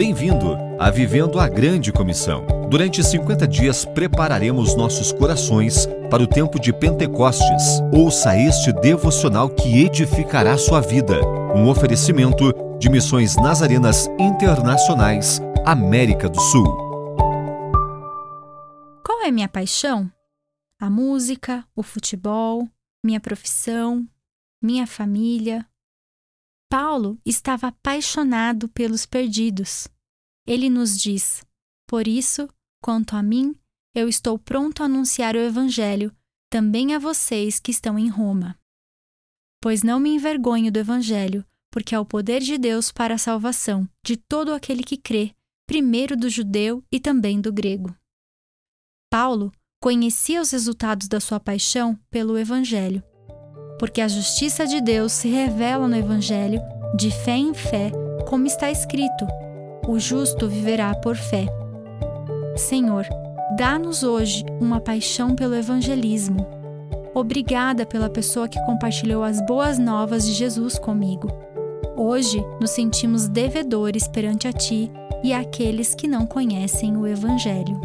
Bem-vindo a Vivendo a Grande Comissão. Durante 50 dias prepararemos nossos corações para o tempo de Pentecostes. Ouça este devocional que edificará sua vida. Um oferecimento de Missões Nazarenas Internacionais, América do Sul. Qual é minha paixão? A música, o futebol, minha profissão, minha família. Paulo estava apaixonado pelos perdidos. Ele nos diz: Por isso, quanto a mim, eu estou pronto a anunciar o Evangelho também a vocês que estão em Roma. Pois não me envergonho do Evangelho, porque é o poder de Deus para a salvação de todo aquele que crê, primeiro do judeu e também do grego. Paulo conhecia os resultados da sua paixão pelo Evangelho, porque a justiça de Deus se revela no Evangelho de fé em fé, como está escrito: o justo viverá por fé. Senhor, dá-nos hoje uma paixão pelo evangelismo. Obrigada pela pessoa que compartilhou as boas novas de Jesus comigo. Hoje nos sentimos devedores perante a Ti e àqueles que não conhecem o Evangelho.